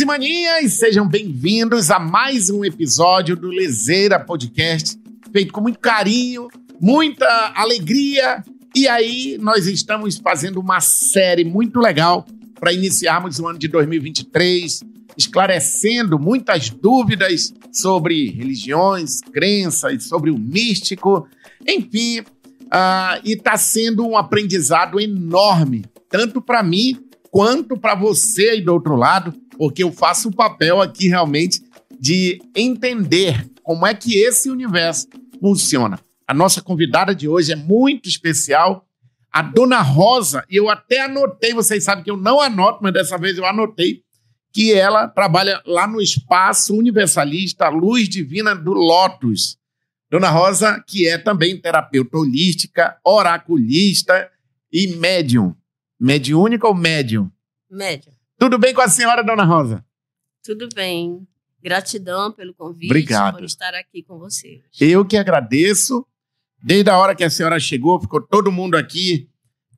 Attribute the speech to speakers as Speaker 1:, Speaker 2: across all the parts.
Speaker 1: Maninhos e maninhas, sejam bem-vindos a mais um episódio do Lezeira Podcast, feito com muito carinho, muita alegria. E aí, nós estamos fazendo uma série muito legal para iniciarmos o ano de 2023, esclarecendo muitas dúvidas sobre religiões, crenças, sobre o místico, enfim. Uh, e está sendo um aprendizado enorme, tanto para mim quanto para você aí do outro lado, porque eu faço o papel aqui realmente de entender como é que esse universo funciona. A nossa convidada de hoje é muito especial, a Dona Rosa, e eu até anotei, vocês sabem que eu não anoto, mas dessa vez eu anotei, que ela trabalha lá no Espaço Universalista Luz Divina do Lotus. Dona Rosa, que é também terapeuta holística, oraculista e médium. Mediúnica ou médium?
Speaker 2: Médium.
Speaker 1: Tudo bem com a senhora, dona Rosa?
Speaker 2: Tudo bem. Gratidão pelo convite.
Speaker 1: Obrigado.
Speaker 2: Por estar aqui com você.
Speaker 1: Eu que agradeço. Desde a hora que a senhora chegou, ficou todo mundo aqui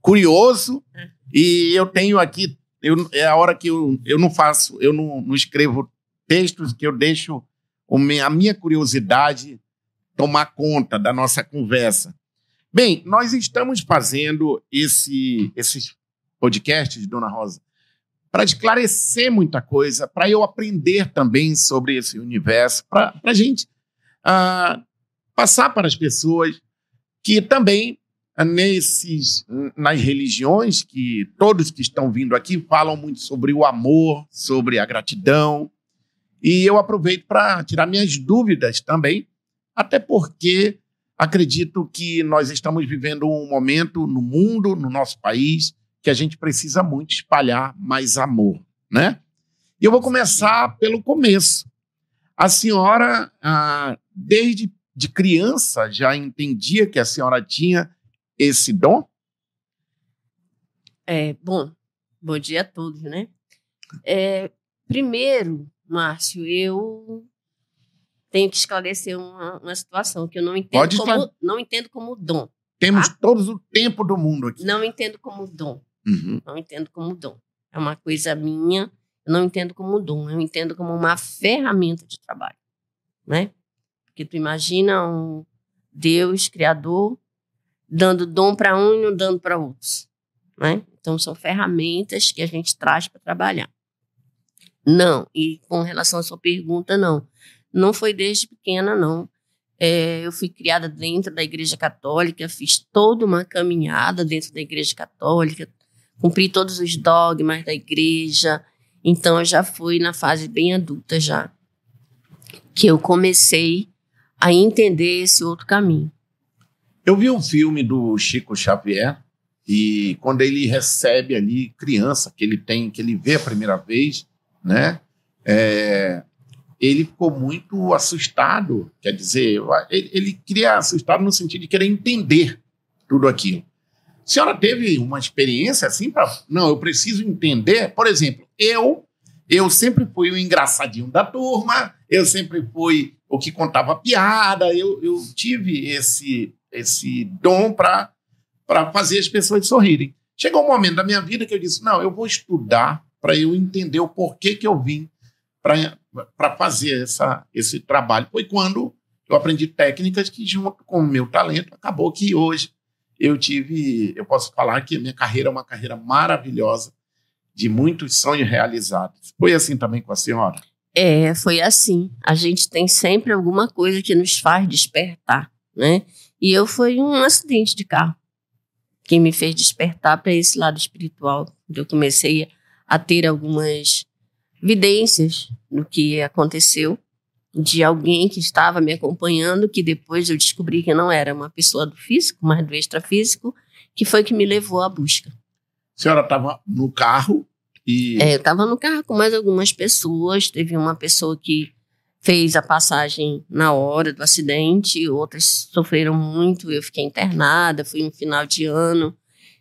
Speaker 1: curioso. É. E eu tenho aqui, eu, é a hora que eu, eu não faço, eu não, não escrevo textos, que eu deixo a minha curiosidade tomar conta da nossa conversa. Bem, nós estamos fazendo esse, esses podcasts, Dona Rosa, para esclarecer muita coisa, para eu aprender também sobre esse universo, para a gente uh, passar para as pessoas que também uh, nesses nas religiões que todos que estão vindo aqui falam muito sobre o amor, sobre a gratidão, e eu aproveito para tirar minhas dúvidas também, até porque acredito que nós estamos vivendo um momento no mundo, no nosso país, que a gente precisa muito espalhar mais amor, né? E eu vou começar pelo começo. A senhora, ah, desde de criança, já entendia que a senhora tinha esse dom?
Speaker 2: É, bom, bom dia a todos, né? É, primeiro, Márcio, eu tenho que esclarecer uma, uma situação que eu não entendo, Pode como, não entendo como dom.
Speaker 1: Temos tá? todos o tempo do mundo aqui.
Speaker 2: Não entendo como dom. Uhum. Não entendo como dom. É uma coisa minha, eu não entendo como dom, eu entendo como uma ferramenta de trabalho, né? Porque tu imagina um Deus criador dando dom para um e não dando para outros, né? Então são ferramentas que a gente traz para trabalhar. Não, e com relação à sua pergunta, não. Não foi desde pequena, não. É, eu fui criada dentro da Igreja Católica, fiz toda uma caminhada dentro da Igreja Católica, cumpri todos os dogmas da igreja. Então eu já fui na fase bem adulta já que eu comecei a entender esse outro caminho.
Speaker 1: Eu vi um filme do Chico Xavier e quando ele recebe ali criança que ele tem, que ele vê a primeira vez, né? É, ele ficou muito assustado, quer dizer, ele, ele queria assustado no sentido de querer entender tudo aquilo. A senhora teve uma experiência assim para. Não, eu preciso entender. Por exemplo, eu eu sempre fui o engraçadinho da turma, eu sempre fui o que contava piada, eu, eu tive esse, esse dom para fazer as pessoas sorrirem. Chegou um momento da minha vida que eu disse: não, eu vou estudar para eu entender o porquê que eu vim para fazer essa, esse trabalho. Foi quando eu aprendi técnicas que, junto com o meu talento, acabou que hoje eu tive, eu posso falar que a minha carreira é uma carreira maravilhosa, de muitos sonhos realizados. Foi assim também com a senhora?
Speaker 2: É, foi assim. A gente tem sempre alguma coisa que nos faz despertar, né? E eu fui um acidente de carro que me fez despertar para esse lado espiritual. Eu comecei a ter algumas evidências do que aconteceu de alguém que estava me acompanhando, que depois eu descobri que não era uma pessoa do físico, mas do extrafísico, que foi que me levou à busca.
Speaker 1: A senhora estava no carro e.
Speaker 2: É, eu estava no carro com mais algumas pessoas. Teve uma pessoa que fez a passagem na hora do acidente, outras sofreram muito. Eu fiquei internada, foi um final de ano.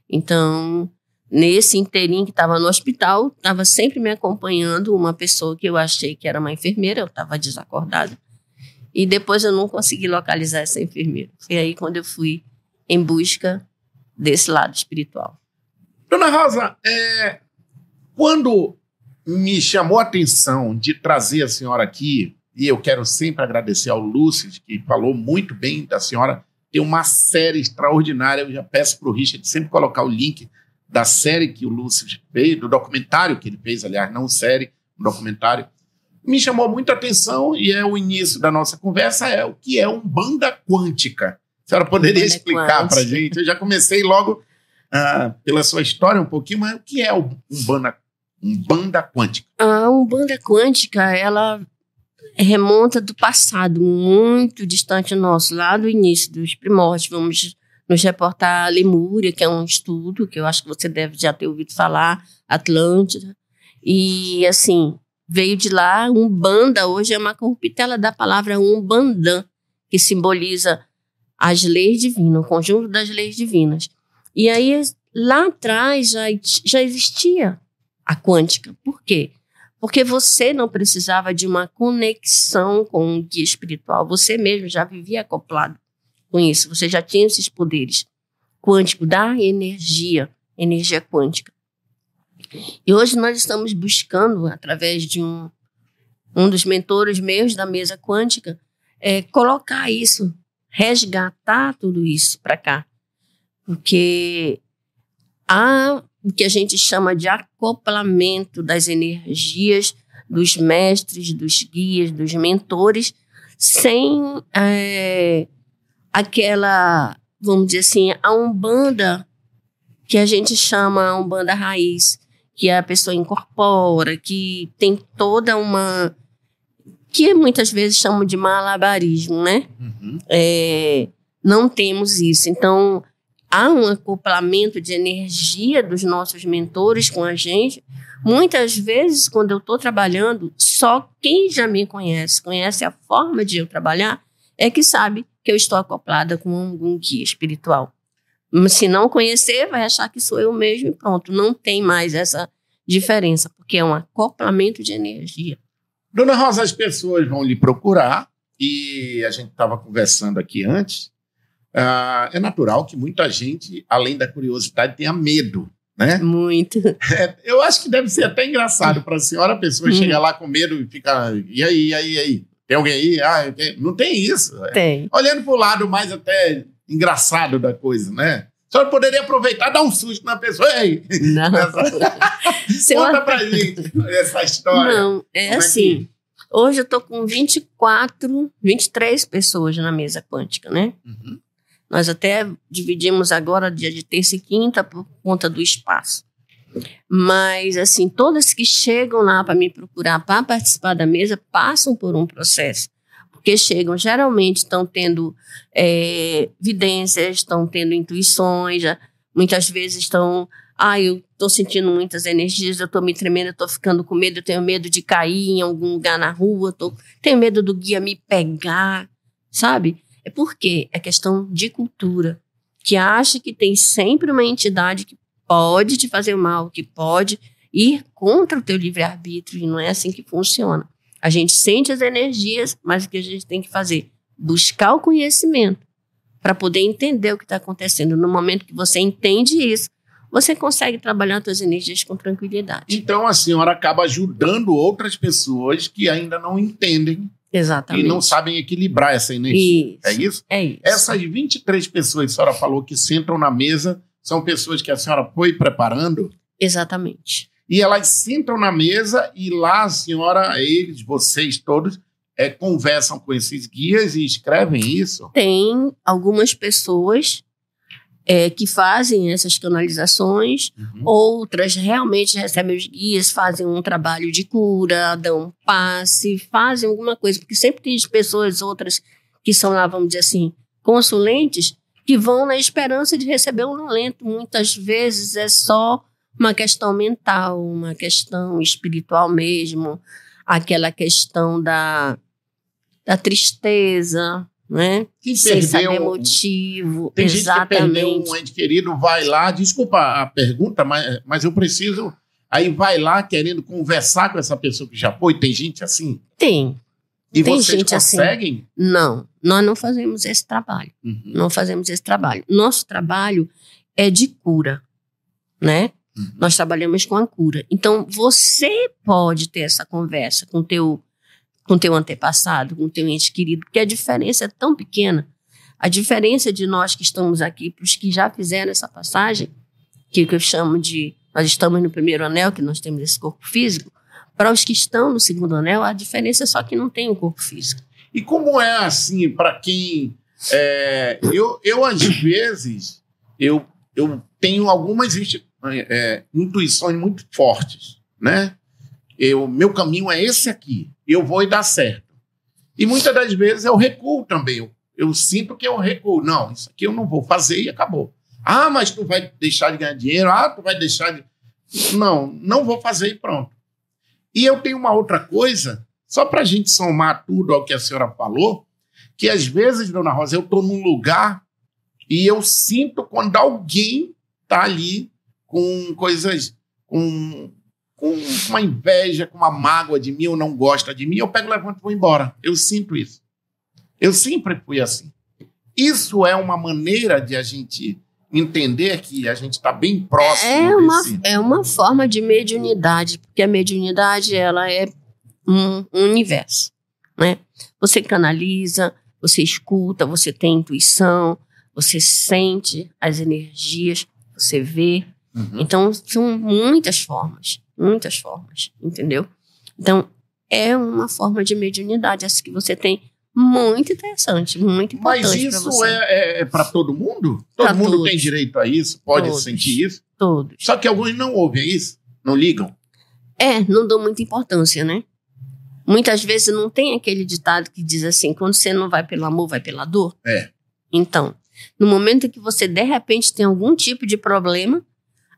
Speaker 2: Então, Nesse inteirinho que estava no hospital, estava sempre me acompanhando uma pessoa que eu achei que era uma enfermeira, eu estava desacordada. E depois eu não consegui localizar essa enfermeira. Foi aí quando eu fui em busca desse lado espiritual.
Speaker 1: Dona Rosa, é, quando me chamou a atenção de trazer a senhora aqui, e eu quero sempre agradecer ao Lúcio, que falou muito bem da senhora. Tem uma série extraordinária. Eu já peço para o Richard sempre colocar o link da série que o Lúcio fez, do documentário que ele fez, aliás, não série, um documentário. Me chamou muito a atenção e é o início da nossa conversa, é o que é um banda quântica. A senhora poderia banda explicar para gente? Eu já comecei logo uh, pela sua história um pouquinho, mas o que é um banda, um banda quântica?
Speaker 2: A Umbanda quântica, ela remonta do passado, muito distante nosso, lá do início dos primórdios. Vamos nos reportar a Lemúria, que é um estudo que eu acho que você deve já ter ouvido falar, Atlântida. E, assim, veio de lá, Umbanda hoje é uma corruptela da palavra Umbandã, que simboliza as leis divinas, o conjunto das leis divinas. E aí, lá atrás, já, já existia a quântica. Por quê? Porque você não precisava de uma conexão com o guia espiritual, você mesmo já vivia acoplado com isso, você já tinha esses poderes quânticos da energia, energia quântica. E hoje nós estamos buscando, através de um, um dos mentores meus da mesa quântica, é, colocar isso, resgatar tudo isso para cá. Porque há o que a gente chama de acoplamento das energias dos mestres, dos guias, dos mentores, sem é, aquela, vamos dizer assim, a umbanda que a gente chama a umbanda raiz, que a pessoa incorpora, que tem toda uma que muitas vezes chamam de malabarismo, né? Uhum. É, não temos isso. Então, há um acoplamento de energia dos nossos mentores com a gente. Muitas vezes, quando eu estou trabalhando, só quem já me conhece, conhece a forma de eu trabalhar, é que sabe que eu estou acoplada com um guia espiritual. Se não conhecer, vai achar que sou eu mesmo e pronto. Não tem mais essa diferença, porque é um acoplamento de energia.
Speaker 1: Dona Rosa, as pessoas vão lhe procurar e a gente estava conversando aqui antes Uh, é natural que muita gente, além da curiosidade, tenha medo, né?
Speaker 2: Muito.
Speaker 1: É, eu acho que deve ser até engraçado para a senhora, a pessoa hum. chega lá com medo e fica, e aí, e aí, e aí? Tem alguém aí? Ah, não tem isso.
Speaker 2: Tem.
Speaker 1: Olhando para o lado mais até engraçado da coisa, né? A senhora poderia aproveitar e dar um susto na pessoa. Ei,
Speaker 2: não.
Speaker 1: Conta pra gente essa história.
Speaker 2: Não, é Como assim. É que... Hoje eu tô com 24, 23 pessoas na mesa quântica, né? Uhum. Nós até dividimos agora dia de terça e quinta por conta do espaço. Mas, assim, todas que chegam lá para me procurar para participar da mesa passam por um processo. Porque chegam, geralmente estão tendo é, estão tendo intuições, já, muitas vezes estão. Ah, eu estou sentindo muitas energias, eu estou me tremendo, eu estou ficando com medo, eu tenho medo de cair em algum lugar na rua, tô, tenho medo do guia me pegar, sabe? É porque é questão de cultura, que acha que tem sempre uma entidade que pode te fazer mal, que pode ir contra o teu livre-arbítrio, e não é assim que funciona. A gente sente as energias, mas o que a gente tem que fazer? Buscar o conhecimento para poder entender o que está acontecendo. No momento que você entende isso, você consegue trabalhar suas energias com tranquilidade.
Speaker 1: Então a senhora acaba ajudando outras pessoas que ainda não entendem
Speaker 2: Exatamente.
Speaker 1: E não sabem equilibrar essa energia.
Speaker 2: Isso, é
Speaker 1: isso?
Speaker 2: É isso.
Speaker 1: Essas 23 pessoas que a senhora falou que sentam na mesa são pessoas que a senhora foi preparando?
Speaker 2: Exatamente.
Speaker 1: E elas sentam na mesa e lá a senhora, eles, vocês todos, é, conversam com esses guias e escrevem isso?
Speaker 2: Tem algumas pessoas é, que fazem essas canalizações, uhum. outras realmente recebem os guias, fazem um trabalho de cura, dão passe, fazem alguma coisa, porque sempre tem pessoas outras que são lá, vamos dizer assim, consulentes, que vão na esperança de receber um alento. Muitas vezes é só uma questão mental, uma questão espiritual mesmo, aquela questão da, da tristeza, né?
Speaker 1: Quem
Speaker 2: Sem saber motivo.
Speaker 1: Tem
Speaker 2: exatamente.
Speaker 1: gente que perdeu um ente querido, vai lá, desculpa a pergunta, mas, mas eu preciso. Aí vai lá querendo conversar com essa pessoa que já foi. Tem gente assim?
Speaker 2: Tem.
Speaker 1: E
Speaker 2: Tem
Speaker 1: vocês
Speaker 2: gente assim.
Speaker 1: conseguem? Assim.
Speaker 2: Não, nós não fazemos esse trabalho. Uhum. Não fazemos esse trabalho. Nosso trabalho é de cura, né? Uhum. Nós trabalhamos com a cura. Então, você pode ter essa conversa com teu com teu antepassado, com teu ente querido, porque a diferença é tão pequena. A diferença de nós que estamos aqui para os que já fizeram essa passagem, que, que eu chamo de nós estamos no primeiro anel, que nós temos esse corpo físico, para os que estão no segundo anel, a diferença é só que não tem o corpo físico.
Speaker 1: E como é assim, para quem. É, eu, eu, às vezes, eu, eu tenho algumas é, intuições muito fortes, né? Eu, meu caminho é esse aqui, eu vou e dá certo. E muitas das vezes eu recuo também. Eu, eu sinto que eu recuo. Não, isso aqui eu não vou fazer e acabou. Ah, mas tu vai deixar de ganhar dinheiro. Ah, tu vai deixar de. Não, não vou fazer e pronto. E eu tenho uma outra coisa, só para a gente somar tudo ao que a senhora falou, que às vezes, dona Rosa, eu estou num lugar e eu sinto quando alguém está ali com coisas, com, com uma inveja, com uma mágoa de mim ou não gosta de mim, eu pego, levanto e vou embora. Eu sinto isso. Eu sempre fui assim. Isso é uma maneira de a gente entender que a gente está bem próximo.
Speaker 2: É uma, desse... é uma forma de mediunidade, porque a mediunidade ela é um, um universo. Né? Você canaliza, você escuta, você tem intuição, você sente as energias, você vê. Uhum. Então, são muitas formas, muitas formas, entendeu? Então, é uma forma de mediunidade, essa que você tem muito interessante, muito importante.
Speaker 1: Mas isso é, é, é para todo mundo? Todo pra mundo todos. tem direito a isso? Pode todos. sentir isso?
Speaker 2: Todos.
Speaker 1: Só que alguns não ouvem isso, não ligam.
Speaker 2: É, não dão muita importância, né? Muitas vezes não tem aquele ditado que diz assim: quando você não vai pelo amor, vai pela dor.
Speaker 1: É.
Speaker 2: Então, no momento que você de repente tem algum tipo de problema,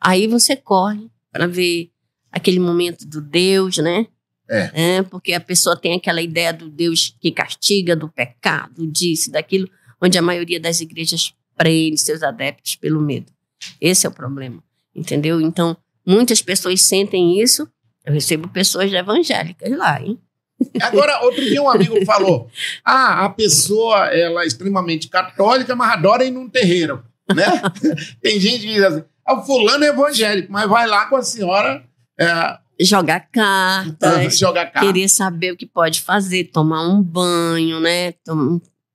Speaker 2: aí você corre para ver aquele momento do Deus, né?
Speaker 1: É.
Speaker 2: é. Porque a pessoa tem aquela ideia do Deus que castiga, do pecado, disso, daquilo, onde a maioria das igrejas prende seus adeptos pelo medo. Esse é o problema, entendeu? Então, muitas pessoas sentem isso. Eu recebo pessoas evangélicas lá, hein?
Speaker 1: Agora, outro dia um amigo falou: ah, a pessoa ela é extremamente católica, mas adora ir num terreiro, né? Tem gente que diz assim: ah, o fulano é evangélico, mas vai lá com a senhora é,
Speaker 2: jogar cartas,
Speaker 1: jogar cartas,
Speaker 2: querer saber o que pode fazer, tomar um banho, né,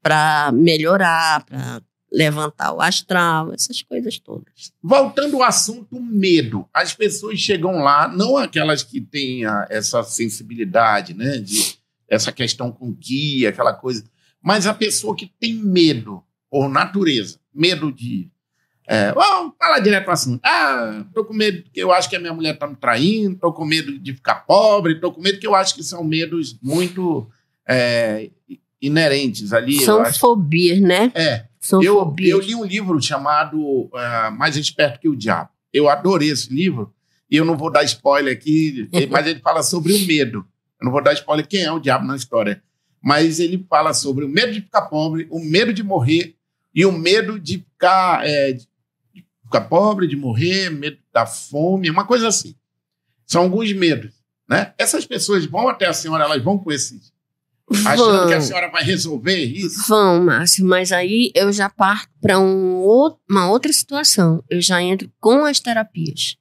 Speaker 2: para melhorar, para levantar o astral, essas coisas todas.
Speaker 1: Voltando ao assunto medo, as pessoas chegam lá, não aquelas que têm a, essa sensibilidade, né, de essa questão com guia, aquela coisa, mas a pessoa que tem medo por natureza, medo de é, vamos falar direto para assunto. Ah, tô com medo que eu acho que a minha mulher tá me traindo, tô com medo de ficar pobre, tô com medo que eu acho que são medos muito é, inerentes ali.
Speaker 2: São fobias, né?
Speaker 1: É.
Speaker 2: São
Speaker 1: eu,
Speaker 2: fobias.
Speaker 1: eu li um livro chamado uh, Mais Esperto que o Diabo. Eu adorei esse livro, e eu não vou dar spoiler aqui, mas ele fala sobre o medo. Eu não vou dar spoiler quem é o diabo na história. Mas ele fala sobre o medo de ficar pobre, o medo de morrer e o medo de ficar, é, ficar pobre, de morrer, medo da fome, uma coisa assim. São alguns medos. Né? Essas pessoas vão até a senhora, elas vão com esses. Achando vão. que a senhora vai resolver isso?
Speaker 2: Vão, Márcio, mas aí eu já parto para um, uma outra situação. Eu já entro com as terapias.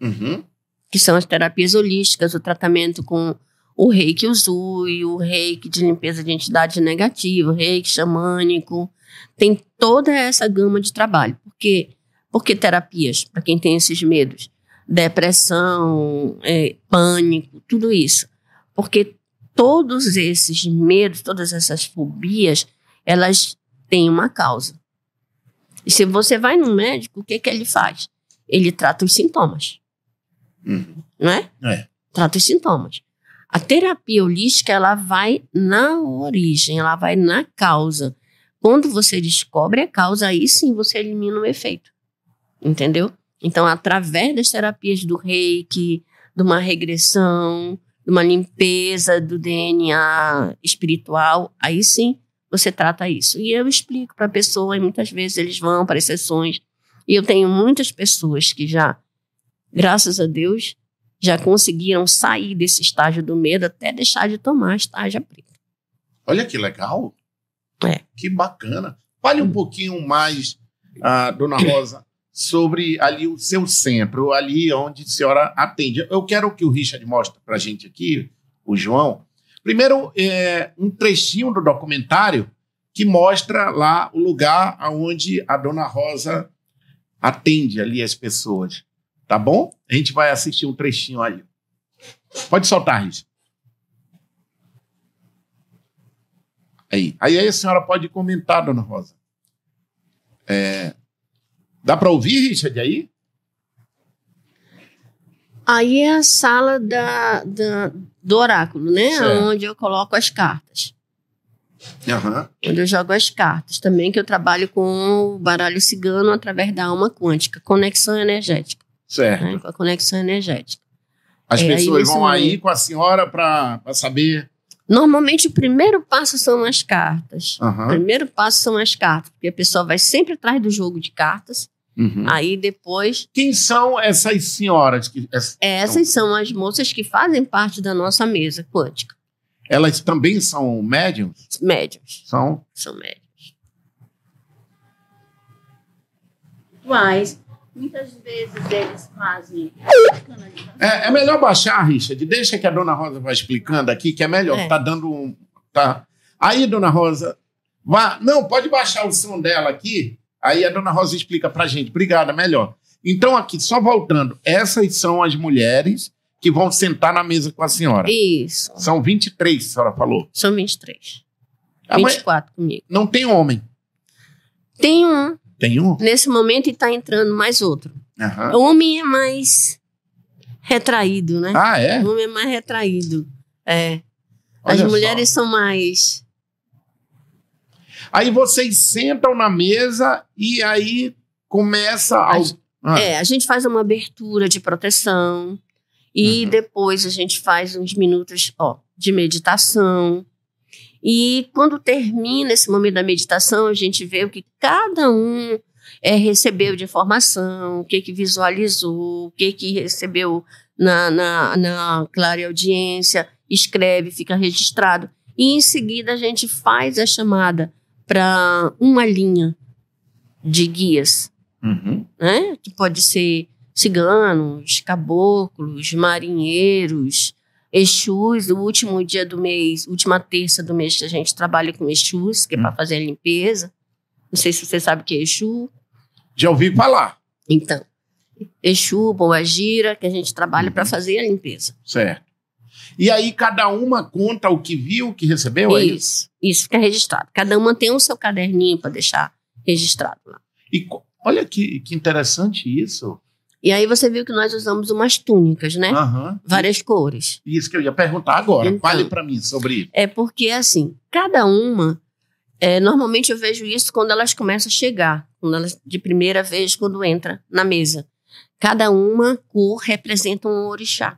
Speaker 1: Uhum.
Speaker 2: Que são as terapias holísticas, o tratamento com o reiki uzui, o reiki de limpeza de entidade negativa, o reiki xamânico. Tem toda essa gama de trabalho. Porque por que terapias? Para quem tem esses medos. Depressão, é, pânico, tudo isso. Porque todos esses medos, todas essas fobias, elas têm uma causa. E se você vai no médico, o que, que ele faz? Ele trata os sintomas.
Speaker 1: Uhum.
Speaker 2: Não é?
Speaker 1: É.
Speaker 2: Trata os sintomas. A terapia holística, ela vai na origem, ela vai na causa. Quando você descobre a causa, aí sim você elimina o efeito entendeu? Então, através das terapias do reiki, de uma regressão, de uma limpeza do DNA espiritual, aí sim você trata isso. E eu explico para a pessoa, e muitas vezes eles vão para as sessões. E eu tenho muitas pessoas que já, graças a Deus, já conseguiram sair desse estágio do medo até deixar de tomar a estágio preta.
Speaker 1: Olha que legal.
Speaker 2: É.
Speaker 1: Que bacana. Fale um pouquinho mais, uh, dona Rosa, sobre ali o seu centro, ali onde a senhora atende. Eu quero que o Richard mostre para a gente aqui, o João. Primeiro, é, um trechinho do documentário que mostra lá o lugar onde a dona Rosa atende ali as pessoas. Tá bom? A gente vai assistir um trechinho aí. Pode soltar, Richard. Aí. aí a senhora pode comentar, dona Rosa. É, dá para ouvir, Richard, aí?
Speaker 2: Aí é a sala da, da do oráculo, né? Certo. Onde eu coloco as cartas.
Speaker 1: Uhum.
Speaker 2: Onde eu jogo as cartas. Também que eu trabalho com o baralho cigano através da alma quântica, conexão energética.
Speaker 1: Certo.
Speaker 2: Né? Com a conexão energética.
Speaker 1: As é, pessoas aí vão aí com a senhora para saber.
Speaker 2: Normalmente o primeiro passo são as cartas.
Speaker 1: Uhum.
Speaker 2: O primeiro passo são as cartas, porque a pessoa vai sempre atrás do jogo de cartas.
Speaker 1: Uhum.
Speaker 2: Aí depois.
Speaker 1: Quem são essas senhoras? Que,
Speaker 2: essas são as moças que fazem parte da nossa mesa quântica.
Speaker 1: Elas também são médiums?
Speaker 2: Médiums.
Speaker 1: São?
Speaker 2: São médiums. Mas muitas vezes eles fazem.
Speaker 1: É, é melhor baixar, Richard. Deixa que a dona Rosa vai explicando aqui, que é melhor. É. Tá dando um. Tá. Aí, dona Rosa. Vá, não, pode baixar o som dela aqui. Aí a dona Rosa explica pra gente. Obrigada, melhor. Então, aqui, só voltando, essas são as mulheres que vão sentar na mesa com a senhora.
Speaker 2: Isso.
Speaker 1: São 23, a senhora falou.
Speaker 2: São 23. Ah, 24 comigo.
Speaker 1: Não tem homem.
Speaker 2: Tem um.
Speaker 1: Tem um?
Speaker 2: Nesse momento está entrando mais outro.
Speaker 1: Uhum.
Speaker 2: O homem é mais retraído, né?
Speaker 1: Ah, é?
Speaker 2: O homem é mais retraído. É. As Olha mulheres só. são mais.
Speaker 1: Aí vocês sentam na mesa e aí começa. A...
Speaker 2: Ah. É, a gente faz uma abertura de proteção. E uhum. depois a gente faz uns minutos ó, de meditação. E quando termina esse momento da meditação, a gente vê o que cada um é, recebeu de informação, o que, que visualizou, o que, que recebeu na, na, na clara audiência, escreve, fica registrado. E em seguida a gente faz a chamada para uma linha de guias,
Speaker 1: uhum.
Speaker 2: né? que pode ser ciganos, caboclos, marinheiros, Exus, o último dia do mês, última terça do mês, a gente trabalha com Exus, que é hum. para fazer a limpeza. Não sei se você sabe o que é Exu.
Speaker 1: Já ouvi falar.
Speaker 2: Então, Exu, Boa Gira, que a gente trabalha para uhum. fazer a limpeza.
Speaker 1: Certo. E aí cada uma conta o que viu, o que recebeu?
Speaker 2: É isso, é isso, isso fica registrado. Cada uma tem o seu caderninho para deixar registrado lá.
Speaker 1: E olha que, que interessante isso.
Speaker 2: E aí você viu que nós usamos umas túnicas, né?
Speaker 1: Uhum.
Speaker 2: Várias cores.
Speaker 1: Isso que eu ia perguntar agora. Então, Fale para mim sobre isso.
Speaker 2: É porque, assim, cada uma... É, normalmente eu vejo isso quando elas começam a chegar. Quando elas, de primeira vez, quando entra na mesa. Cada uma cor representa um orixá.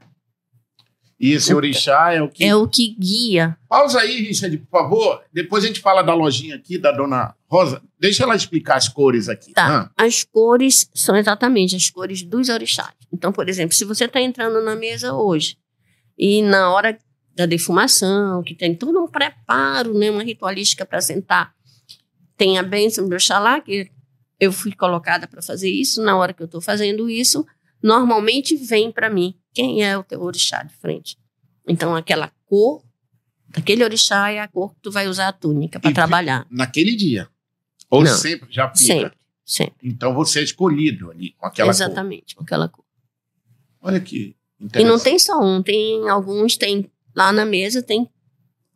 Speaker 1: E esse orixá é o que.
Speaker 2: É o que guia.
Speaker 1: Pausa aí, Richard, por favor. Depois a gente fala da lojinha aqui, da dona Rosa. Deixa ela explicar as cores aqui.
Speaker 2: Tá. Ah. As cores são exatamente as cores dos orixás. Então, por exemplo, se você está entrando na mesa hoje e na hora da defumação, que tem todo um preparo, né, uma ritualística para sentar, tem a bênção do Oxalá, que eu fui colocada para fazer isso. Na hora que eu estou fazendo isso, normalmente vem para mim quem é o teu orixá de frente. Então, aquela cor daquele orixá é a cor que tu vai usar a túnica para trabalhar.
Speaker 1: Naquele dia? Ou Não, sempre já fica?
Speaker 2: Sempre, sempre.
Speaker 1: Então, você é escolhido ali com aquela
Speaker 2: Exatamente,
Speaker 1: cor.
Speaker 2: com aquela cor.
Speaker 1: Olha que
Speaker 2: interessante. E não tem só um, tem alguns, tem lá na mesa tem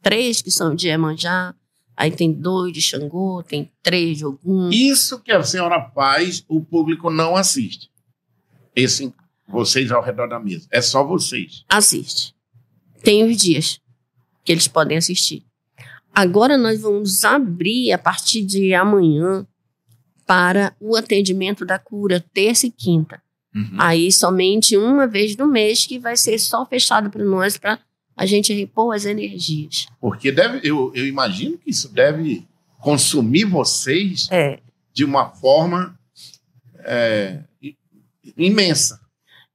Speaker 2: três que são de Iemanjá, aí tem dois de Xangô, tem três de Ogum.
Speaker 1: Isso que a senhora faz, o público não assiste esse vocês ao redor da mesa. É só vocês.
Speaker 2: Assiste. Tem os dias que eles podem assistir. Agora nós vamos abrir a partir de amanhã para o atendimento da cura terça e quinta.
Speaker 1: Uhum.
Speaker 2: Aí somente uma vez no mês que vai ser só fechado para nós para a gente repor as energias.
Speaker 1: Porque deve, eu, eu imagino que isso deve consumir vocês
Speaker 2: é.
Speaker 1: de uma forma é, imensa.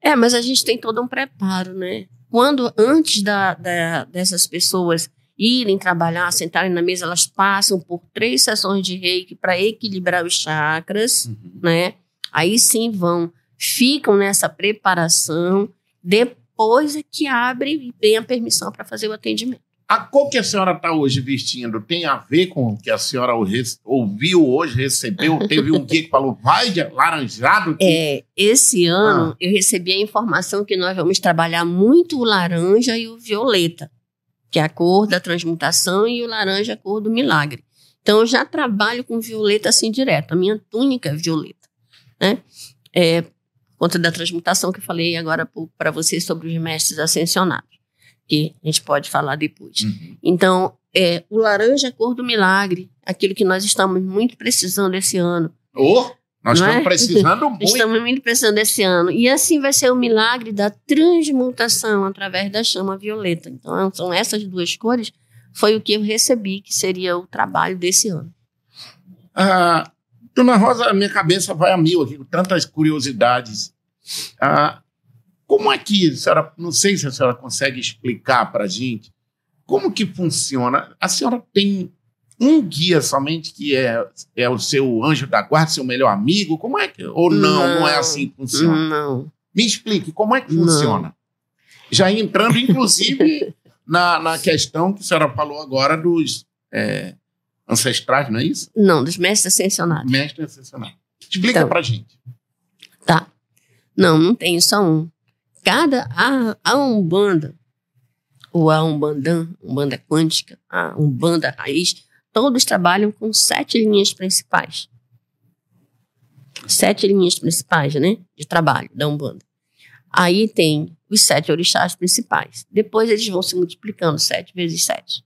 Speaker 2: É, mas a gente tem todo um preparo, né? Quando, antes da, da, dessas pessoas irem trabalhar, sentarem na mesa, elas passam por três sessões de reiki para equilibrar os chakras,
Speaker 1: uhum.
Speaker 2: né? Aí sim vão, ficam nessa preparação, depois é que abre e tem a permissão para fazer o atendimento.
Speaker 1: A cor que a senhora está hoje vestindo tem a ver com o que a senhora ouviu hoje, recebeu? Teve um guia que falou, vai de laranjado?
Speaker 2: É, esse ano ah. eu recebi a informação que nós vamos trabalhar muito o laranja e o violeta, que é a cor da transmutação, e o laranja a cor do milagre. Então eu já trabalho com violeta assim direto. A minha túnica é violeta, né? É, conta da transmutação que eu falei agora para vocês sobre os mestres ascensionados que a gente pode falar depois. Uhum. Então, é, o laranja é a cor do milagre, aquilo que nós estamos muito precisando esse ano.
Speaker 1: Oh, nós estamos é? precisando muito.
Speaker 2: estamos muito precisando esse ano. E assim vai ser o milagre da transmutação através da chama violeta. Então, são essas duas cores, foi o que eu recebi, que seria o trabalho desse ano.
Speaker 1: Ah, Dona Rosa, minha cabeça vai a mil aqui, com tantas curiosidades. Ah, como é que, senhora, não sei se a senhora consegue explicar para a gente, como que funciona? A senhora tem um guia somente que é, é o seu anjo da guarda, seu melhor amigo? Como é que. Ou não, não, não é assim que funciona?
Speaker 2: Não.
Speaker 1: Me explique, como é que funciona? Não. Já entrando, inclusive, na, na questão que a senhora falou agora dos é, ancestrais, não é isso?
Speaker 2: Não, dos mestres ascensionados.
Speaker 1: Mestres ascensionados. Explica então, pra gente.
Speaker 2: Tá. Não, não tenho só um cada a, a Umbanda, ou a Umbandã, Umbanda Quântica, a Umbanda Raiz, todos trabalham com sete linhas principais. Sete linhas principais, né? De trabalho da Umbanda. Aí tem os sete orixás principais. Depois eles vão se multiplicando, sete vezes sete.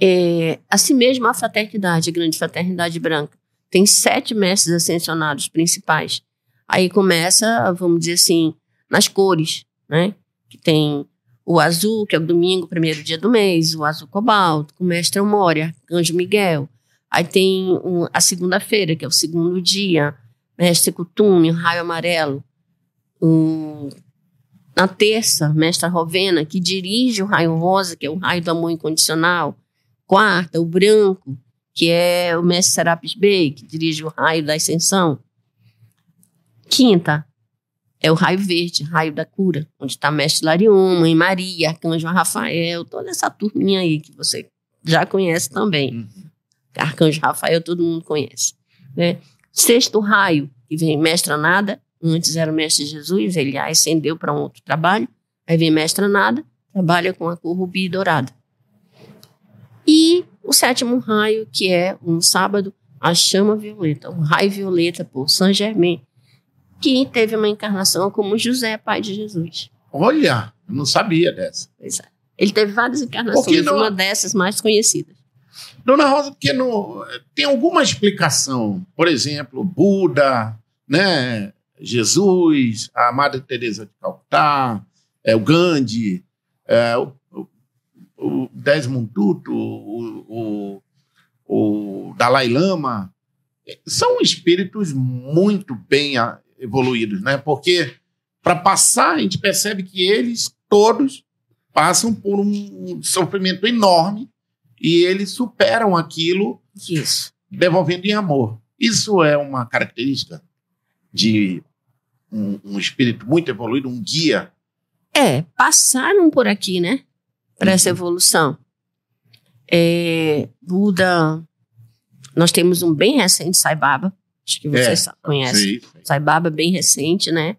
Speaker 2: É, assim mesmo, a fraternidade, a grande fraternidade branca, tem sete mestres ascensionados principais. Aí começa, vamos dizer assim, nas cores, né? Que tem o azul, que é o domingo, primeiro dia do mês, o azul cobalto, com o mestre Moria, Anjo Miguel. Aí tem um, a segunda-feira, que é o segundo dia, mestre Cutume, raio amarelo. Um, na terça, mestra Rovena, que dirige o raio rosa, que é o raio do amor incondicional. Quarta, o branco, que é o mestre Serapis Bey, que dirige o raio da ascensão. Quinta, é o raio verde, raio da cura, onde está Mestre Larion, Mãe Maria, Arcanjo Rafael, toda essa turminha aí que você já conhece também. Uhum. Arcanjo Rafael todo mundo conhece. Né? Sexto raio, que vem Mestre Nada, antes era o Mestre Jesus, ele ascendeu para um outro trabalho, aí vem Mestre Nada, trabalha com a cor rubi dourada. E o sétimo raio, que é um sábado, a chama violeta, o raio violeta por Saint Germain, que teve uma encarnação como José, pai de Jesus.
Speaker 1: Olha, eu não sabia dessa.
Speaker 2: Pois é. Ele teve várias encarnações, não... uma dessas mais conhecidas.
Speaker 1: Dona Rosa, porque não, tem alguma explicação? Por exemplo, Buda, né, Jesus, a Madre Teresa de Calcutá, é, o Gandhi, é, o, o, o Desmond Tutu, o, o, o Dalai Lama, são espíritos muito bem evoluídos, né? Porque para passar, a gente percebe que eles todos passam por um sofrimento enorme e eles superam aquilo,
Speaker 2: Isso.
Speaker 1: devolvendo em amor. Isso é uma característica de um, um espírito muito evoluído, um guia.
Speaker 2: É, passaram por aqui, né? Para essa uhum. evolução. É, Buda, nós temos um bem recente Sai Baba, acho que vocês é, conhecem. Saibaba bem recente, né?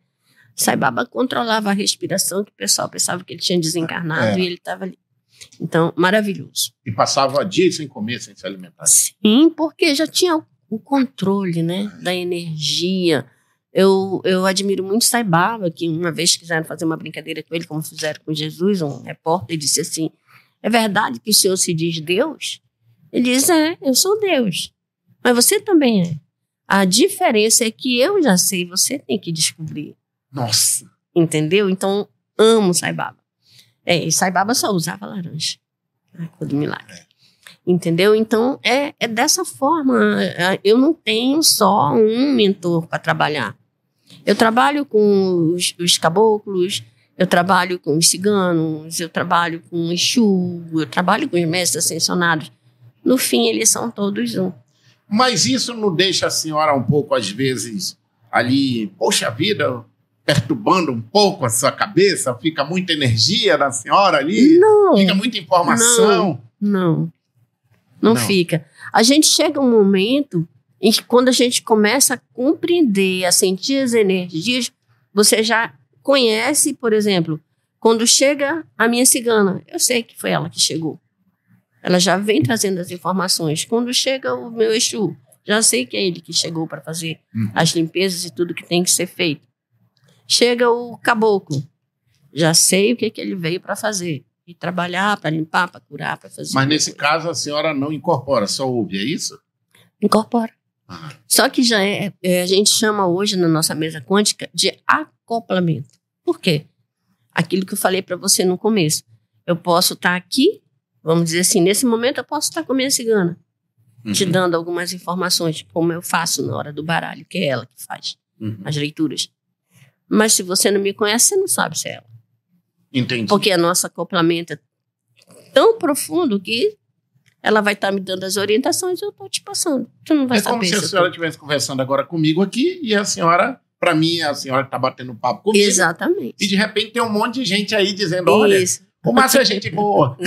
Speaker 2: Saibaba controlava a respiração, que o pessoal pensava que ele tinha desencarnado é. e ele estava ali. Então, maravilhoso.
Speaker 1: E passava dias sem comer, sem se alimentar.
Speaker 2: Sim, porque já tinha o controle, né, da energia. Eu, eu admiro muito Saibaba, que uma vez quiseram fazer uma brincadeira com ele, como fizeram com Jesus, um repórter disse assim, é verdade que o Senhor se diz Deus? Ele diz, é, eu sou Deus. Mas você também é. A diferença é que eu já sei, você tem que descobrir.
Speaker 1: Nossa!
Speaker 2: Entendeu? Então, amo Saibaba. É, e Saibaba só usava laranja. Ai, do milagre. É. Entendeu? Então, é, é dessa forma. Eu não tenho só um mentor para trabalhar. Eu trabalho com os, os, caboclos, eu trabalho com os ciganos, eu trabalho com o Exu, eu trabalho com os mestres ascensionados. No fim, eles são todos um.
Speaker 1: Mas isso não deixa a senhora um pouco, às vezes, ali, poxa vida, perturbando um pouco a sua cabeça? Fica muita energia da senhora ali?
Speaker 2: Não.
Speaker 1: Fica muita informação?
Speaker 2: Não. Não, não fica. A gente chega um momento em que quando a gente começa a compreender, a sentir as energias, você já conhece, por exemplo, quando chega a minha cigana, eu sei que foi ela que chegou. Ela já vem trazendo as informações. Quando chega o meu Exu, já sei que é ele que chegou para fazer uhum. as limpezas e tudo que tem que ser feito. Chega o caboclo, já sei o que, que ele veio para fazer. E trabalhar, para limpar, para curar, para fazer.
Speaker 1: Mas nesse coisa. caso a senhora não incorpora, só ouve, é isso?
Speaker 2: Incorpora. Uhum. Só que já é, é, a gente chama hoje na nossa mesa quântica de acoplamento. Por quê? Aquilo que eu falei para você no começo. Eu posso estar tá aqui, vamos dizer assim, nesse momento eu posso estar com a minha cigana uhum. te dando algumas informações, como eu faço na hora do baralho, que é ela que faz uhum. as leituras. Mas se você não me conhece, você não sabe se é ela.
Speaker 1: Entendi.
Speaker 2: Porque a nossa acoplamento é tão profundo que ela vai estar tá me dando as orientações e eu estou te passando. Tu não vai
Speaker 1: é
Speaker 2: saber.
Speaker 1: É como se a senhora estivesse conversando agora comigo aqui e a senhora, para mim, a senhora está batendo papo comigo.
Speaker 2: Exatamente.
Speaker 1: E de repente tem um monte de gente aí dizendo: olha, Isso. O Márcio é gente boa.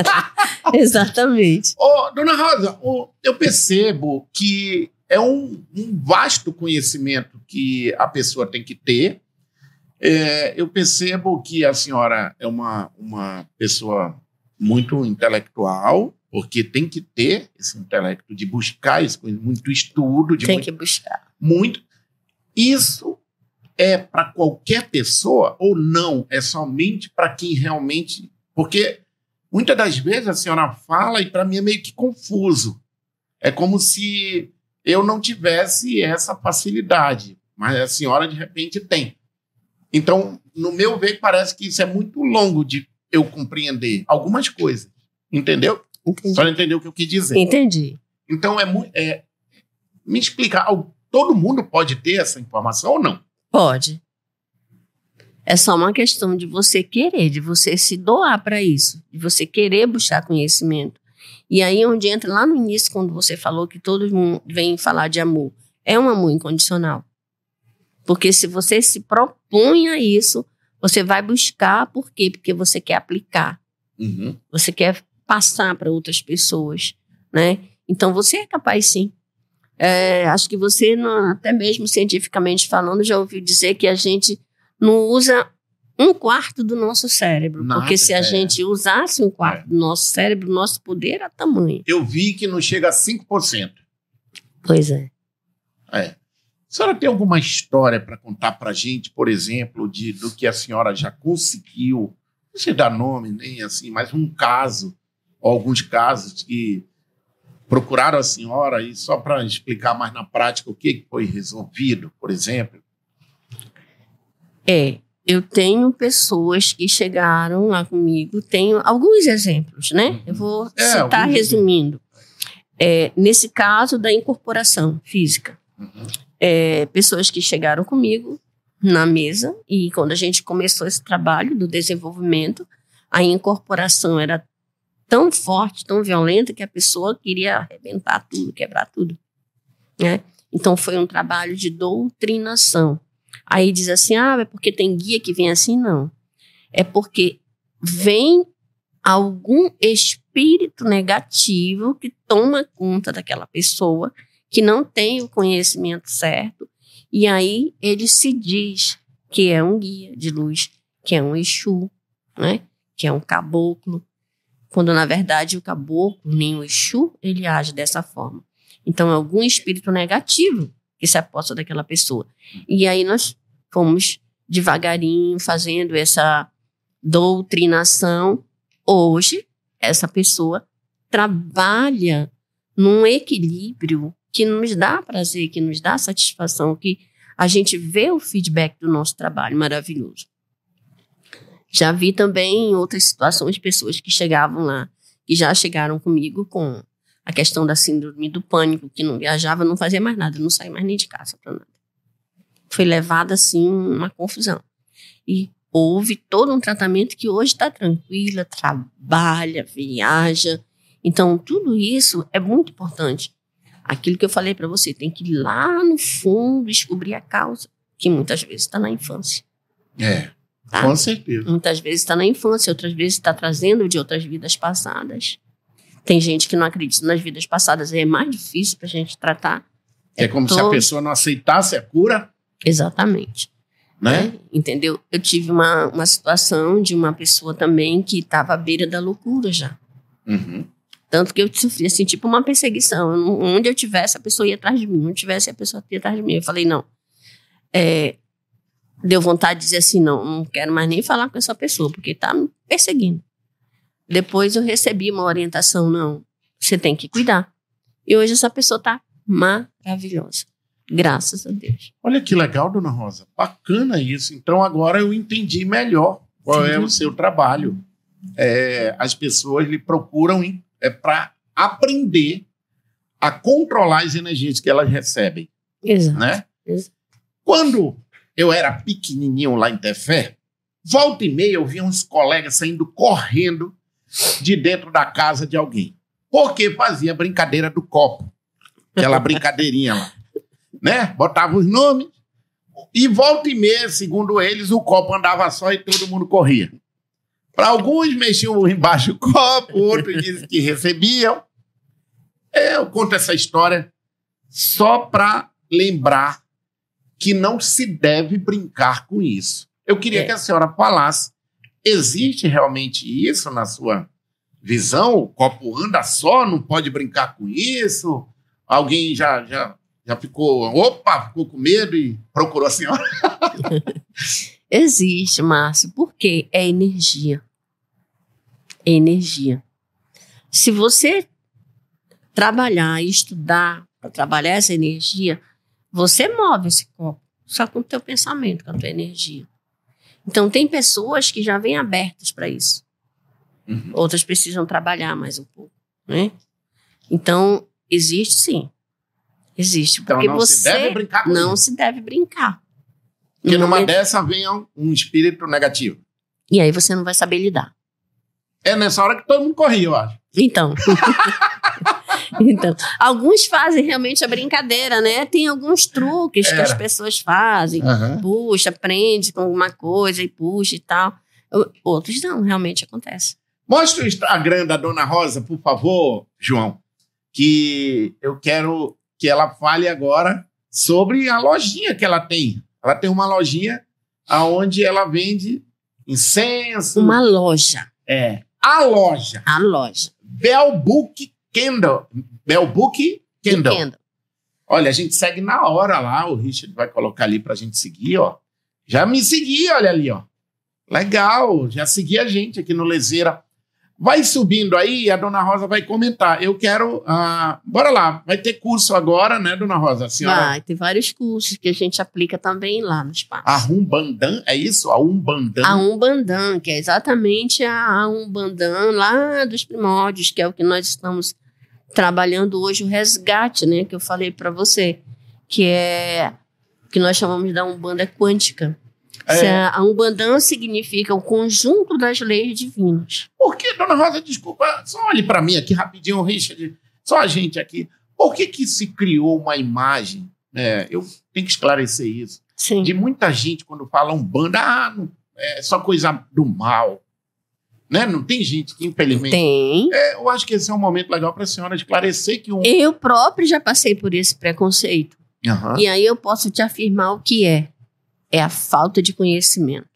Speaker 2: Exatamente.
Speaker 1: Ô, dona Rosa, eu percebo que é um, um, vasto conhecimento que a pessoa tem que ter. É, eu percebo que a senhora é uma, uma pessoa muito intelectual, porque tem que ter esse intelecto de buscar isso, muito estudo. De
Speaker 2: tem
Speaker 1: muito,
Speaker 2: que buscar.
Speaker 1: Muito. Isso é para qualquer pessoa ou não? É somente para quem realmente. Porque Muitas das vezes a senhora fala e para mim é meio que confuso. É como se eu não tivesse essa facilidade, mas a senhora de repente tem. Então, no meu ver, parece que isso é muito longo de eu compreender algumas coisas. Entendeu? Entendi. Só entendeu o que eu quis dizer.
Speaker 2: Entendi.
Speaker 1: Então, é, é me explicar. Todo mundo pode ter essa informação ou não?
Speaker 2: Pode. É só uma questão de você querer, de você se doar para isso, de você querer buscar conhecimento. E aí onde entra lá no início, quando você falou que todos vêm falar de amor, é um amor incondicional. Porque se você se propõe a isso, você vai buscar, por quê? Porque você quer aplicar. Uhum. Você quer passar para outras pessoas, né? Então você é capaz sim. É, acho que você, até mesmo cientificamente falando, já ouviu dizer que a gente não usa um quarto do nosso cérebro. Nada, porque se a é. gente usasse um quarto é. do nosso cérebro, nosso poder era tamanho.
Speaker 1: Eu vi que não chega a 5%.
Speaker 2: Pois é.
Speaker 1: É. A senhora tem alguma história para contar para gente, por exemplo, de, do que a senhora já conseguiu? Não sei dar nome, nem assim, mas um caso, ou alguns casos que procuraram a senhora e só para explicar mais na prática o que foi resolvido, por exemplo.
Speaker 2: É, eu tenho pessoas que chegaram lá comigo, tenho alguns exemplos, né? Uhum. Eu vou é, citar resumindo. É, nesse caso da incorporação física, uhum. é, pessoas que chegaram comigo na mesa e quando a gente começou esse trabalho do desenvolvimento, a incorporação era tão forte, tão violenta que a pessoa queria arrebentar tudo, quebrar tudo, né? Então foi um trabalho de doutrinação. Aí diz assim: ah, é porque tem guia que vem assim? Não. É porque vem algum espírito negativo que toma conta daquela pessoa que não tem o conhecimento certo e aí ele se diz que é um guia de luz, que é um Exu, né? que é um caboclo, quando na verdade o caboclo, nem o Exu, ele age dessa forma. Então é algum espírito negativo que se aposta daquela pessoa. E aí nós fomos devagarinho fazendo essa doutrinação. Hoje, essa pessoa trabalha num equilíbrio que nos dá prazer, que nos dá satisfação, que a gente vê o feedback do nosso trabalho maravilhoso. Já vi também em outras situações pessoas que chegavam lá, que já chegaram comigo com a questão da síndrome do pânico, que não viajava, não fazia mais nada, não saía mais nem de casa para nada foi levada assim uma confusão. E houve todo um tratamento que hoje está tranquila, trabalha, viaja. Então, tudo isso é muito importante. Aquilo que eu falei para você, tem que ir lá no fundo descobrir a causa, que muitas vezes está na infância.
Speaker 1: É, tá? com certeza.
Speaker 2: Muitas vezes está na infância, outras vezes está trazendo de outras vidas passadas. Tem gente que não acredita nas vidas passadas, é mais difícil para a gente tratar.
Speaker 1: É, é como todo... se a pessoa não aceitasse a cura.
Speaker 2: Exatamente.
Speaker 1: Né?
Speaker 2: É, entendeu? Eu tive uma, uma situação de uma pessoa também que estava à beira da loucura já.
Speaker 1: Uhum.
Speaker 2: Tanto que eu sofri, assim, tipo uma perseguição. Onde eu tivesse, a pessoa ia atrás de mim. Onde tivesse, a pessoa ia atrás de mim. Eu falei, não. É, deu vontade de dizer assim, não, não quero mais nem falar com essa pessoa, porque tá me perseguindo. Depois eu recebi uma orientação, não, você tem que cuidar. E hoje essa pessoa tá maravilhosa. Graças a Deus.
Speaker 1: Olha que legal, dona Rosa. Bacana isso. Então agora eu entendi melhor qual Sim. é o seu trabalho. É, as pessoas lhe procuram é para aprender a controlar as energias que elas recebem.
Speaker 2: Exato.
Speaker 1: Né?
Speaker 2: Exato.
Speaker 1: Quando eu era pequenininho lá em Tefé, volta e meia eu via uns colegas saindo correndo de dentro da casa de alguém. Porque fazia brincadeira do copo. Aquela brincadeirinha lá. Né? Botava os nomes. E volta e meia, segundo eles, o copo andava só e todo mundo corria. Para alguns mexiam embaixo do copo, outros dizem que recebiam. Eu conto essa história só para lembrar que não se deve brincar com isso. Eu queria é. que a senhora falasse: existe realmente isso na sua visão? O copo anda só, não pode brincar com isso? Alguém já, já, já ficou, opa, ficou com medo e procurou a senhora?
Speaker 2: Existe, Márcio, porque é energia. É energia. Se você trabalhar e estudar para trabalhar essa energia, você move esse copo só com o teu pensamento, com a tua energia. Então tem pessoas que já vêm abertas para isso. Uhum. Outras precisam trabalhar mais um pouco, né? Então existe sim. Existe. Então, porque não você se deve brincar com não isso. se deve brincar.
Speaker 1: Porque numa momento... dessa venha um espírito negativo.
Speaker 2: E aí você não vai saber lidar.
Speaker 1: É nessa hora que todo mundo corria, eu acho.
Speaker 2: Então. então, alguns fazem realmente a brincadeira, né? Tem alguns truques Era. que as pessoas fazem. Uhum. Puxa, prende com alguma coisa e puxa e tal. Outros não, realmente acontece.
Speaker 1: Mostre o Instagram da Dona Rosa, por favor, João. Que eu quero que ela fale agora sobre a lojinha que ela tem. Ela tem uma lojinha onde ela vende incenso.
Speaker 2: Uma loja.
Speaker 1: É. A loja.
Speaker 2: A loja.
Speaker 1: Bellbook Kendall. Bellbook Kendall. Kendall. Olha, a gente segue na hora lá. O Richard vai colocar ali pra gente seguir, ó. Já me segui, olha ali, ó. Legal, já segui a gente aqui no Lezeira. Vai subindo aí, a dona Rosa vai comentar. Eu quero. Uh, bora lá, vai ter curso agora, né, dona Rosa? A senhora...
Speaker 2: Vai, tem vários cursos que a gente aplica também lá no espaço.
Speaker 1: A Umbandan, é isso? A Umbandan?
Speaker 2: A Umbandan, que é exatamente a Umbandan lá dos primórdios, que é o que nós estamos trabalhando hoje, o resgate, né, que eu falei para você, que é que nós chamamos da Umbanda quântica. É. A Umbandã significa o conjunto das leis divinas.
Speaker 1: Por que, dona Rosa, desculpa, só olhe para mim aqui rapidinho, Richard, só a gente aqui. Por que, que se criou uma imagem? É, eu tenho que esclarecer isso.
Speaker 2: Sim.
Speaker 1: De muita gente, quando fala Umbanda, ah, é só coisa do mal. Né? Não tem gente que, infelizmente.
Speaker 2: Tem.
Speaker 1: É, eu acho que esse é um momento legal para a senhora esclarecer que um.
Speaker 2: Eu próprio já passei por esse preconceito.
Speaker 1: Uhum.
Speaker 2: E aí eu posso te afirmar o que é é a falta de conhecimento.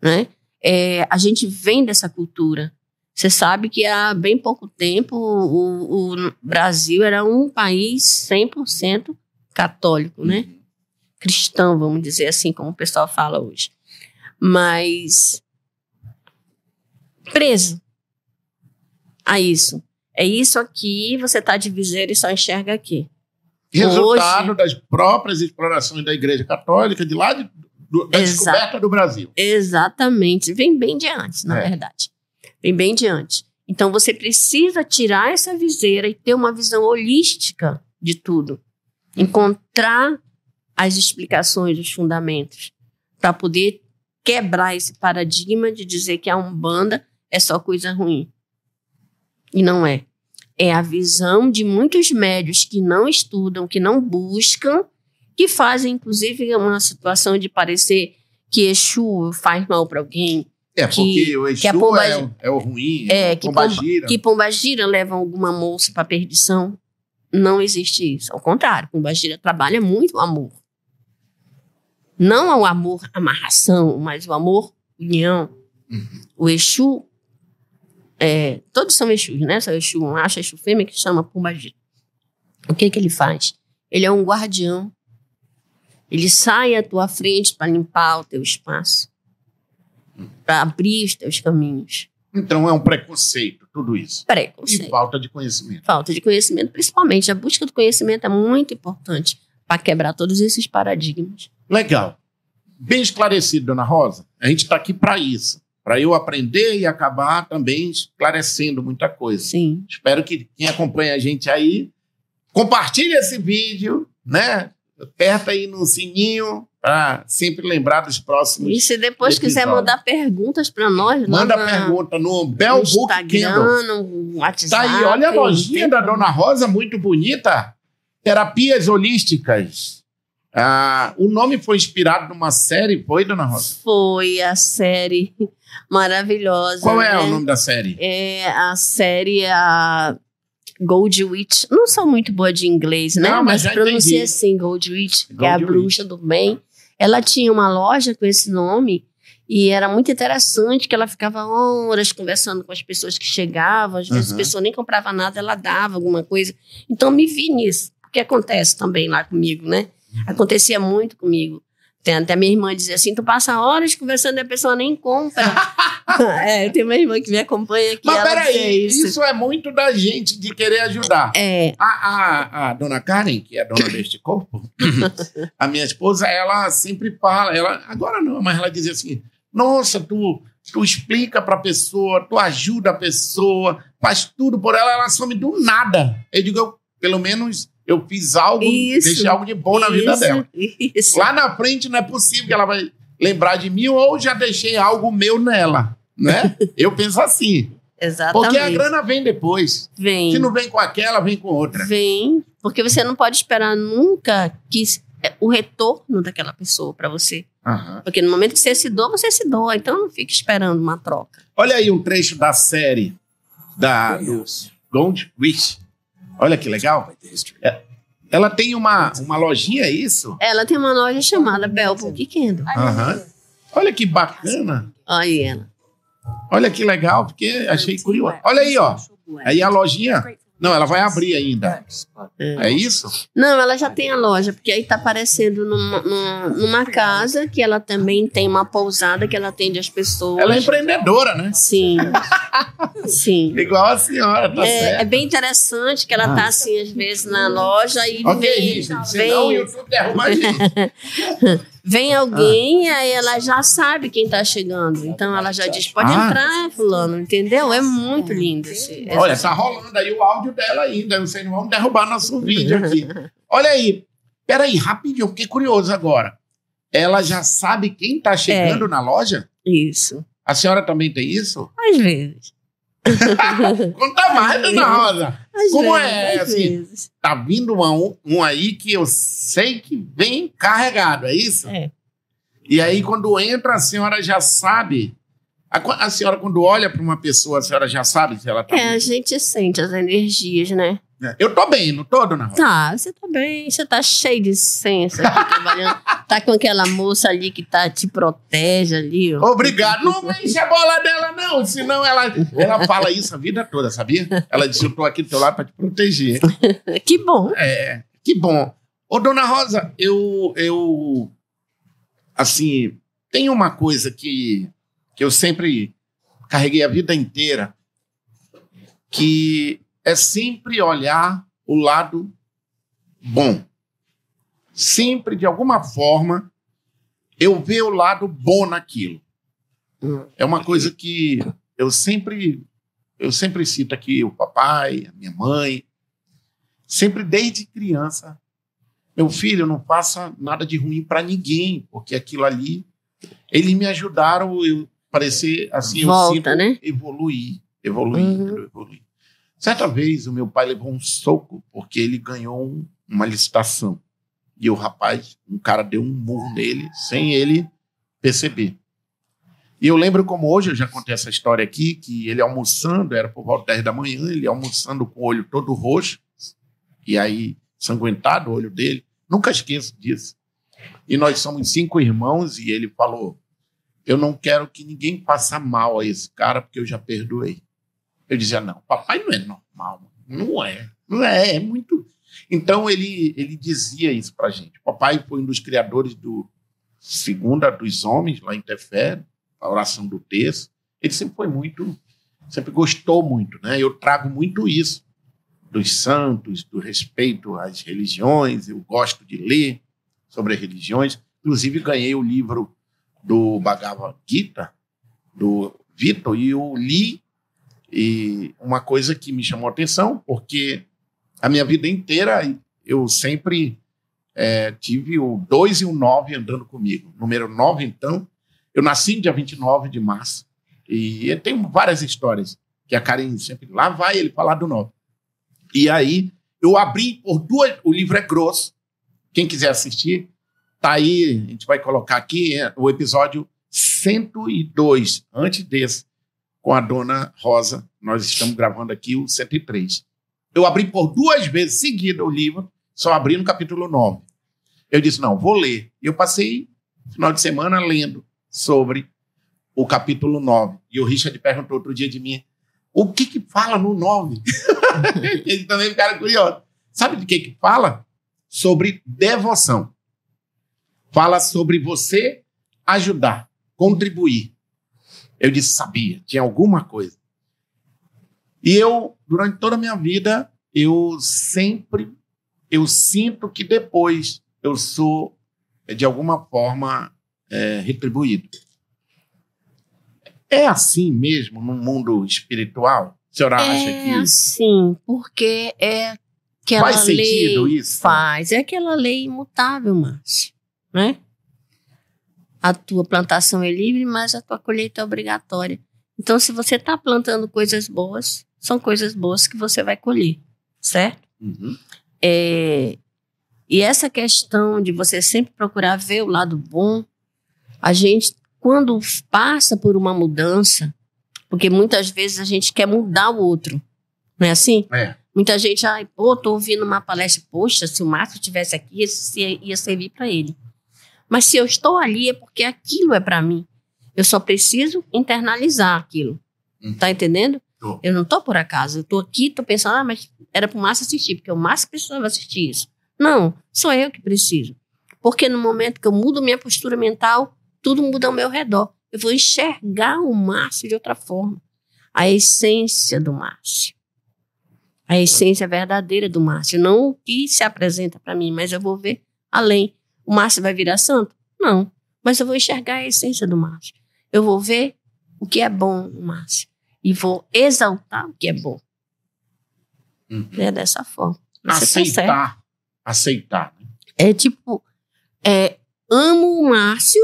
Speaker 2: Né? É, a gente vem dessa cultura. Você sabe que há bem pouco tempo o, o Brasil era um país 100% católico, né? Uhum. Cristão, vamos dizer assim, como o pessoal fala hoje. Mas preso a isso. É isso aqui, você está de viseira e só enxerga aqui.
Speaker 1: Resultado Hoje, das próprias explorações da Igreja Católica de lá de, do, da descoberta do Brasil.
Speaker 2: Exatamente. Vem bem diante, na é. verdade. Vem bem diante. Então você precisa tirar essa viseira e ter uma visão holística de tudo. Encontrar as explicações, os fundamentos, para poder quebrar esse paradigma de dizer que a Umbanda é só coisa ruim. E não é. é a visão de muitos médios que não estudam, que não buscam, que fazem, inclusive, uma situação de parecer que Exu faz mal para alguém.
Speaker 1: É, porque
Speaker 2: que-
Speaker 1: o Exu
Speaker 2: que pomba-
Speaker 1: é, o- é o ruim,
Speaker 2: É, que
Speaker 1: pomba
Speaker 2: pomba-
Speaker 1: gira.
Speaker 2: Que Pombagira leva alguma moça para perdição. Não existe isso. Ao contrário, Pombagira trabalha muito o amor. Não o amor amarração, mas o amor união.
Speaker 1: Uhum.
Speaker 2: O Exu, é, todos são Exus, né? São Exu macho, Exu fêmea, que chama Pombagira. O que que ele faz? Ele é um guardião. Ele sai à tua frente para limpar o teu espaço, para abrir os teus caminhos.
Speaker 1: Então é um preconceito, tudo isso.
Speaker 2: Preconceito.
Speaker 1: E falta de conhecimento.
Speaker 2: Falta de conhecimento, principalmente. A busca do conhecimento é muito importante para quebrar todos esses paradigmas.
Speaker 1: Legal. Bem esclarecido, dona Rosa. A gente está aqui para isso. Para eu aprender e acabar também esclarecendo muita coisa.
Speaker 2: Sim.
Speaker 1: Espero que quem acompanha a gente aí compartilhe esse vídeo, né? Aperta aí no sininho para sempre lembrar dos próximos.
Speaker 2: E se depois quiser
Speaker 1: episódio.
Speaker 2: mandar perguntas para nós,
Speaker 1: Manda
Speaker 2: na-
Speaker 1: pergunta no
Speaker 2: no
Speaker 1: Bell Book Kindle.
Speaker 2: No WhatsApp.
Speaker 1: Tá aí, olha a lojinha da Dona Rosa, muito bonita. Terapias holísticas. Ah, o nome foi inspirado numa série, foi, Dona Rosa?
Speaker 2: Foi a série maravilhosa.
Speaker 1: Qual é
Speaker 2: né?
Speaker 1: o nome da série?
Speaker 2: É a série a Gold Witch. Não sou muito boa de inglês, né?
Speaker 1: Não, mas
Speaker 2: mas pronuncia assim, Gold Witch, que é a
Speaker 1: Gold
Speaker 2: bruxa do bem. Ela tinha uma loja com esse nome e era muito interessante que ela ficava horas conversando com as pessoas que chegavam. Às vezes
Speaker 1: Uhum.
Speaker 2: a pessoa nem comprava nada, ela dava alguma coisa. Então me vi nisso. O que acontece também lá comigo, né? Acontecia muito comigo. Tem até minha irmã dizia assim: tu passa horas conversando e a pessoa nem compra. é, eu tenho uma irmã que me acompanha aqui.
Speaker 1: Mas peraí, isso.
Speaker 2: isso.
Speaker 1: é muito da gente de querer ajudar.
Speaker 2: É,
Speaker 1: A, a, a dona Karen, que é dona deste corpo, a minha esposa, ela sempre fala, ela, agora não, mas ela dizia assim: nossa, tu, tu explica pra pessoa, tu ajuda a pessoa, faz tudo por ela, ela some do nada. Eu digo, eu, pelo menos eu fiz algo,
Speaker 2: Isso.
Speaker 1: deixei algo de bom na vida
Speaker 2: isso,
Speaker 1: dela.
Speaker 2: Isso.
Speaker 1: Lá na frente não é possível que ela vai lembrar de mim ou já deixei algo meu nela, né? eu penso assim.
Speaker 2: Exatamente.
Speaker 1: Porque a grana vem depois.
Speaker 2: vem.
Speaker 1: Se não vem com aquela, vem com outra.
Speaker 2: Vem. Porque você não pode esperar nunca que é, o retorno daquela pessoa para você.
Speaker 1: Aham.
Speaker 2: Porque no momento que você se doa, você se doa. Então não fique esperando uma troca.
Speaker 1: Olha aí um trecho da série da do Gold Wish. Olha que legal. É, ela tem uma, uma lojinha, é isso?
Speaker 2: Ela tem uma loja chamada Bell Book Kindle.
Speaker 1: Aham. Olha que bacana.
Speaker 2: Olha aí ela.
Speaker 1: Olha que legal, porque achei curioso. Olha aí, ó. Aí a lojinha. Não, ela vai abrir ainda. É isso?
Speaker 2: Não, ela já tem a loja, porque aí tá aparecendo numa, numa, numa casa que ela também tem uma pousada que ela atende as pessoas.
Speaker 1: Ela é empreendedora, né?
Speaker 2: Sim. Sim.
Speaker 1: Igual a senhora, tá
Speaker 2: É, é
Speaker 1: certo.
Speaker 2: bem interessante que ela tá assim, às vezes, na loja e
Speaker 1: Ok,
Speaker 2: vem,
Speaker 1: gente. Senão o
Speaker 2: vem,
Speaker 1: YouTube derruba a gente.
Speaker 2: vem alguém e aí ela já sabe quem tá chegando. Então ela já diz, pode
Speaker 1: Ah.
Speaker 2: entrar, fulano, entendeu? É muito lindo esse.
Speaker 1: Olha, tá rolando aí o áudio dela ainda. Vocês não vão derrubar nosso vídeo aqui. Olha aí. Peraí, rapidinho, eu fiquei curioso agora. Ela já sabe quem tá chegando
Speaker 2: É.
Speaker 1: na loja?
Speaker 2: Isso.
Speaker 1: A senhora também tem isso?
Speaker 2: Às vezes.
Speaker 1: Conta mais, dona Rosa.
Speaker 2: Às
Speaker 1: Como
Speaker 2: vezes,
Speaker 1: é, assim?
Speaker 2: vezes.
Speaker 1: Tá vindo uma- um, um aí que eu sei que vem carregado, é isso?
Speaker 2: É.
Speaker 1: E aí, quando entra, a senhora já sabe. A, a senhora, quando olha para uma pessoa, a senhora já sabe se ela tá.
Speaker 2: É, a gente sente as energias, né?
Speaker 1: Bem. Eu tô bem, não tô, dona Rosa?
Speaker 2: Tá, você tá bem, você tá cheio de aqui trabalhando. Tá com aquela moça ali que tá, te protege ali, ó.
Speaker 1: Obrigado. Não enche a bola dela, não. Senão ela, ela fala isso a vida toda, sabia? Ela disse: Eu tô aqui do teu lado para te proteger.
Speaker 2: Que bom.
Speaker 1: É, que bom. Ô, dona Rosa, eu. eu assim, tem uma coisa que, que eu sempre carreguei a vida inteira, que é sempre olhar o lado bom. Sempre, de alguma forma, eu ver o lado bom naquilo. É uma coisa que eu sempre eu sempre cito aqui o papai, a minha mãe, sempre desde criança, meu filho, não faça nada de ruim para ninguém, porque aquilo ali, eles me ajudaram eu parecer assim, eu
Speaker 2: Volta,
Speaker 1: sinto
Speaker 2: né?
Speaker 1: evoluir, evoluir,
Speaker 2: Uhum.
Speaker 1: evoluir. Certa vez, o meu pai levou um soco porque ele ganhou um, uma licitação. E o rapaz, um cara deu um murro nele sem ele perceber. E eu lembro como hoje, eu já contei essa história aqui, que ele almoçando, era por volta 10 da manhã, ele almoçando com o olho todo roxo, e aí sanguentado o olho dele. Nunca esqueço disso. E nós somos cinco irmãos, e ele falou: Eu não quero que ninguém passe mal a esse cara, porque eu já perdoei. Eu dizia: Não, papai não é normal. Não é. Não é, é muito. Então ele, ele dizia isso pra gente. Papai foi um dos criadores do Segunda dos Homens, lá em Tefé, a oração do texto. Ele sempre foi muito, sempre gostou muito, né? Eu trago muito isso dos santos, do respeito às religiões. Eu gosto de ler sobre as religiões. Inclusive ganhei o livro do Bhagavad Gita do Vitor e eu li e uma coisa que me chamou a atenção porque a minha vida inteira eu sempre é, tive o 2 e o 9 andando comigo. Número 9, então, eu nasci no dia 29 de março e tenho várias histórias que a Karen sempre. Lá vai ele falar do 9. E aí eu abri por duas. O livro é grosso. Quem quiser assistir, tá aí. A gente vai colocar aqui é, o episódio 102, antes desse, com a dona Rosa. Nós estamos gravando aqui o 103. Eu abri por duas vezes seguida o livro, só abri no capítulo 9. Eu disse, não, vou ler. E eu passei final de semana lendo sobre o capítulo 9. E o Richard perguntou outro dia de mim, o que que fala no 9? Eles também ficaram curiosos. Sabe de que que fala? Sobre devoção. Fala sobre você ajudar, contribuir. Eu disse, sabia, tinha alguma coisa. E eu, durante toda a minha vida, eu sempre, eu sinto que depois eu sou, de alguma forma, é, retribuído. É assim mesmo no mundo espiritual? A senhora
Speaker 2: é
Speaker 1: acha que.
Speaker 2: É assim, porque é aquela
Speaker 1: Faz sentido
Speaker 2: lei,
Speaker 1: isso?
Speaker 2: Faz. É aquela lei imutável, Márcio. Né? A tua plantação é livre, mas a tua colheita é obrigatória. Então, se você está plantando coisas boas, são coisas boas que você vai colher, certo?
Speaker 1: Uhum.
Speaker 2: É, e essa questão de você sempre procurar ver o lado bom, a gente, quando passa por uma mudança, porque muitas vezes a gente quer mudar o outro, não é assim?
Speaker 1: É.
Speaker 2: Muita gente, ai, pô, tô ouvindo uma palestra, poxa, se o Márcio estivesse aqui, isso ia servir para ele. Mas se eu estou ali é porque aquilo é para mim. Eu só preciso internalizar aquilo.
Speaker 1: Uhum.
Speaker 2: Tá entendendo?
Speaker 1: Tô.
Speaker 2: Eu não tô por acaso. Eu tô aqui, tô pensando, ah, mas era pro Márcio assistir, porque o Márcio precisava assistir isso. Não, sou eu que preciso. Porque no momento que eu mudo minha postura mental, tudo muda ao meu redor. Eu vou enxergar o Márcio de outra forma. A essência do Márcio. A essência verdadeira do Márcio. Não o que se apresenta para mim, mas eu vou ver além. O Márcio vai virar santo? Não. Mas eu vou enxergar a essência do Márcio. Eu vou ver o que é bom no Márcio. E vou exaltar o que é bom.
Speaker 1: Uhum.
Speaker 2: É dessa forma. Você tá.
Speaker 1: Aceitar. Aceitar. né?
Speaker 2: É tipo, é, amo o Márcio,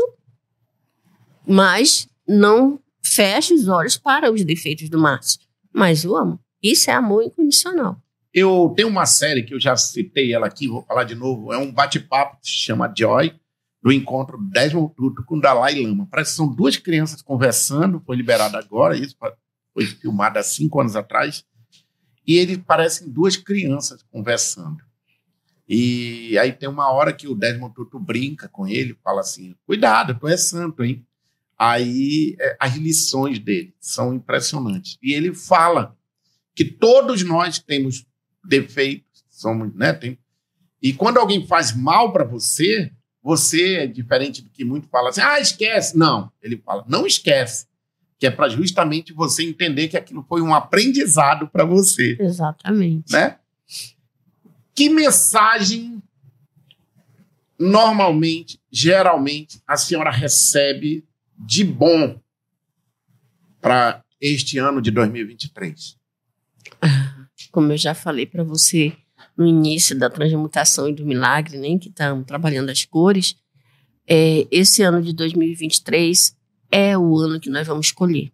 Speaker 2: mas não fecho os olhos para os defeitos do Márcio. Mas o amo. Isso é amor incondicional.
Speaker 1: Eu tenho uma série que eu já citei ela aqui, vou falar de novo. É um bate-papo que se chama Joy, do encontro do Desmond Tutu com Dalai Lama. Parece que são duas crianças conversando, foi liberado agora, isso foi filmado há cinco anos atrás. E eles parecem duas crianças conversando. E aí tem uma hora que o Desmond Tutu brinca com ele, fala assim: cuidado, tu é santo, hein? Aí é, as lições dele são impressionantes. E ele fala que todos nós temos defeitos, somos, né? Tem, e quando alguém faz mal para você, você é diferente do que muito fala assim: ah, esquece. Não, ele fala: não esquece. Que é para justamente você entender que aquilo foi um aprendizado para você.
Speaker 2: Exatamente.
Speaker 1: Né? Que mensagem normalmente, geralmente, a senhora recebe de bom para este ano de 2023?
Speaker 2: Como eu já falei para você no início da transmutação e do milagre, nem que estamos trabalhando as cores, é, esse ano de 2023 é o ano que nós vamos escolher.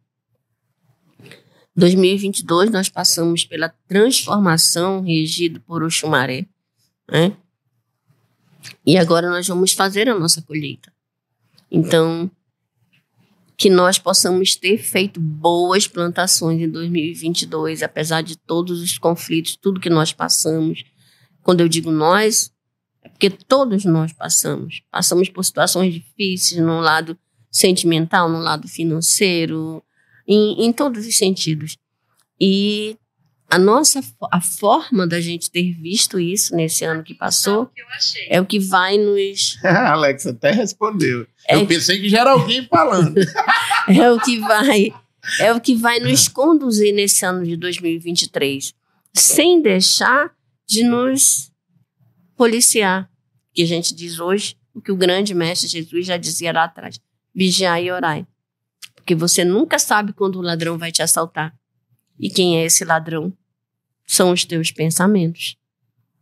Speaker 2: 2022 nós passamos pela transformação regido por Oxumaré, né? E agora nós vamos fazer a nossa colheita. Então, que nós possamos ter feito boas plantações em 2022, apesar de todos os conflitos, tudo que nós passamos. Quando eu digo nós, é porque todos nós passamos. Passamos por situações difíceis no lado sentimental, no lado financeiro, em, em todos os sentidos. E a nossa a forma da gente ter visto isso nesse ano que passou é o que vai nos
Speaker 1: Alex até respondeu. É eu pensei que já era alguém falando.
Speaker 2: é o que vai é o que vai nos conduzir nesse ano de 2023, sem deixar de nos policiar, que a gente diz hoje, o que o grande mestre Jesus já dizia lá atrás: vigiai e orai. Porque você nunca sabe quando o ladrão vai te assaltar. E quem é esse ladrão? São os teus pensamentos,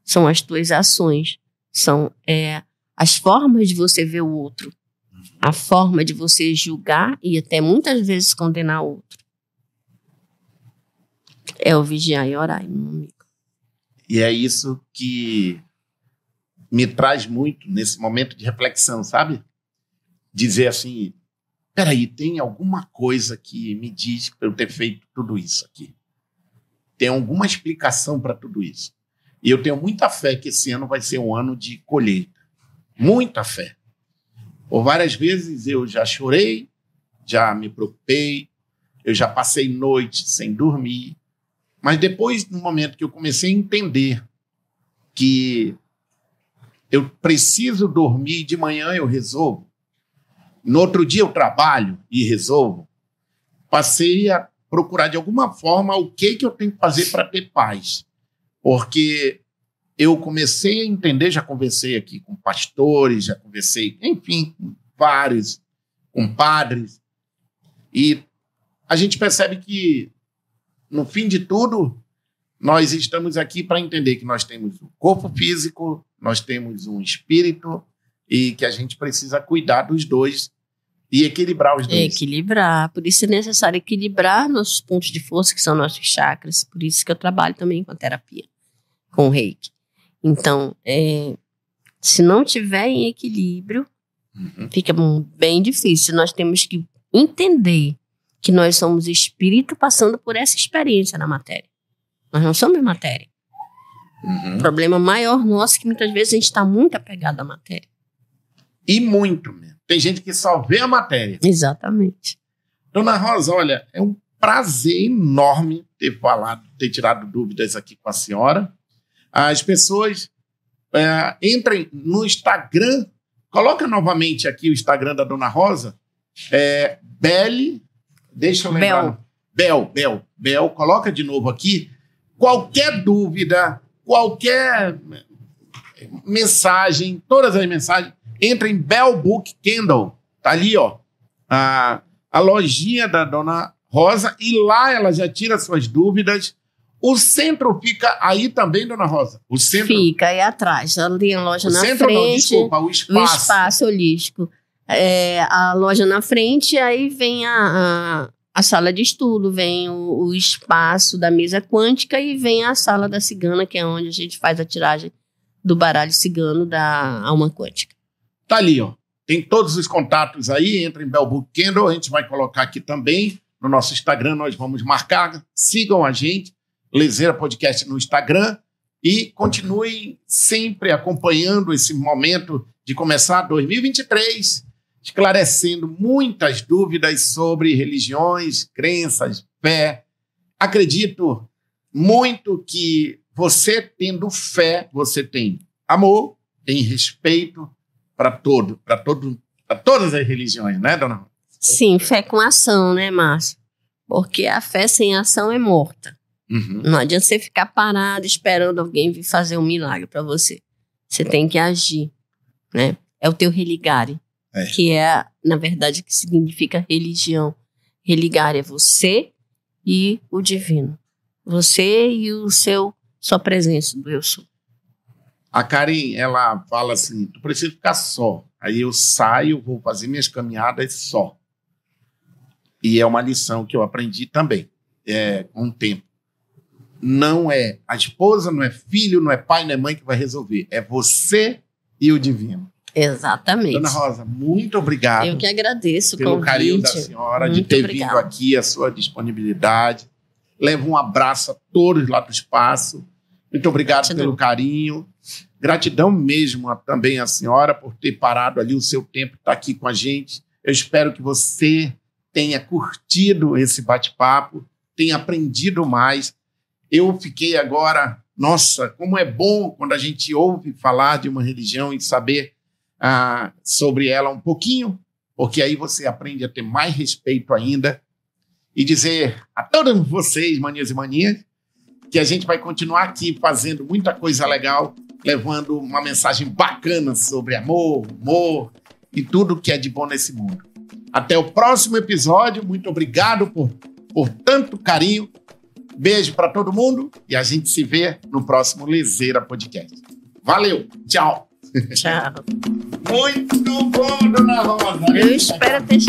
Speaker 2: são as tuas ações, são é, as formas de você ver o outro, a forma de você julgar e até muitas vezes condenar o outro. É o vigiar e orar, meu amigo.
Speaker 1: E é isso que me traz muito nesse momento de reflexão, sabe? Dizer assim: peraí, tem alguma coisa que me diz para eu ter feito tudo isso aqui. Tem alguma explicação para tudo isso. E eu tenho muita fé que esse ano vai ser um ano de colheita. Muita fé. Por várias vezes eu já chorei, já me preocupei, eu já passei noite sem dormir. Mas depois, no momento que eu comecei a entender que eu preciso dormir, de manhã eu resolvo. No outro dia eu trabalho e resolvo. Passei a procurar de alguma forma o que, que eu tenho que fazer para ter paz. Porque eu comecei a entender, já conversei aqui com pastores, já conversei, enfim, com vários, com padres, e a gente percebe que, no fim de tudo, nós estamos aqui para entender que nós temos um corpo físico, nós temos um espírito e que a gente precisa cuidar dos dois e equilibrar os dois.
Speaker 2: Equilibrar. Por isso é necessário equilibrar nossos pontos de força, que são nossos chakras. Por isso que eu trabalho também com a terapia, com o reiki. Então, é, se não tiver em equilíbrio, uhum. fica bem difícil. Nós temos que entender que nós somos espírito passando por essa experiência na matéria. Nós não somos matéria. Uhum. O problema maior nosso é que muitas vezes a gente está muito apegado à matéria.
Speaker 1: E muito mesmo. Tem gente que só vê a matéria.
Speaker 2: Exatamente.
Speaker 1: Dona Rosa, olha, é um prazer enorme ter falado, ter tirado dúvidas aqui com a senhora. As pessoas é, entrem no Instagram, coloca novamente aqui o Instagram da Dona Rosa, é Belle, deixa eu lembrar. Bel. Bel, Bel, Bel, coloca de novo aqui. Qualquer dúvida, qualquer mensagem, todas as mensagens, entra em Bell Book Kindle. Tá ali, ó. A, a lojinha da Dona Rosa, e lá ela já tira suas dúvidas. O centro fica aí também, Dona Rosa? O centro
Speaker 2: fica aí atrás. Ela tem a loja o na centro, frente. Não,
Speaker 1: desculpa, o espaço.
Speaker 2: O espaço holístico. É, a loja na frente, aí vem a, a, a sala de estudo, vem o, o, espaço da mesa quântica e vem a sala da cigana, que é onde a gente faz a tiragem do baralho cigano da alma quântica.
Speaker 1: Tá ali, ó. Tem todos os contatos aí, entra em Bellbook Kendall, a gente vai colocar aqui também no nosso Instagram, nós vamos marcar. Sigam a gente, Lezeira Podcast no Instagram e continuem sempre acompanhando esse momento de começar 2023, esclarecendo muitas dúvidas sobre religiões, crenças, fé. Acredito muito que você tendo fé, você tem amor, tem respeito, para todo, para todo, para todas as religiões, né, dona?
Speaker 2: Sim, fé com ação, né, Márcio? Porque a fé sem ação é morta. Uhum. Não adianta você ficar parado esperando alguém vir fazer um milagre para você. Você tem que agir, né? É o teu religare, é. que é, na verdade, que significa religião. Religare é você e o divino. Você e o seu sua presença do eu sou.
Speaker 1: A Karen, ela fala assim: tu precisa ficar só. Aí eu saio, vou fazer minhas caminhadas só. E é uma lição que eu aprendi também. é, com o tempo. Não é a esposa, não é filho, não é pai, não é mãe que vai resolver. É você e o divino.
Speaker 2: Exatamente.
Speaker 1: Dona Rosa, muito obrigado.
Speaker 2: Eu que agradeço
Speaker 1: pelo
Speaker 2: convite.
Speaker 1: carinho da senhora, muito de ter obrigado. vindo aqui, a sua disponibilidade. Levo um abraço a todos lá do espaço. Muito obrigado Gratidão. pelo carinho. Gratidão mesmo a, também à senhora por ter parado ali o seu tempo, estar tá aqui com a gente. Eu espero que você tenha curtido esse bate-papo, tenha aprendido mais. Eu fiquei agora, nossa, como é bom quando a gente ouve falar de uma religião e saber ah, sobre ela um pouquinho, porque aí você aprende a ter mais respeito ainda e dizer a todos vocês, manias e manias, que a gente vai continuar aqui fazendo muita coisa legal, levando uma mensagem bacana sobre amor, humor e tudo que é de bom nesse mundo. Até o próximo episódio. Muito obrigado por, por tanto carinho. Beijo para todo mundo e a gente se vê no próximo Liseira Podcast. Valeu, tchau.
Speaker 2: Tchau.
Speaker 1: Muito bom, dona Rosa.
Speaker 2: Eu espero ter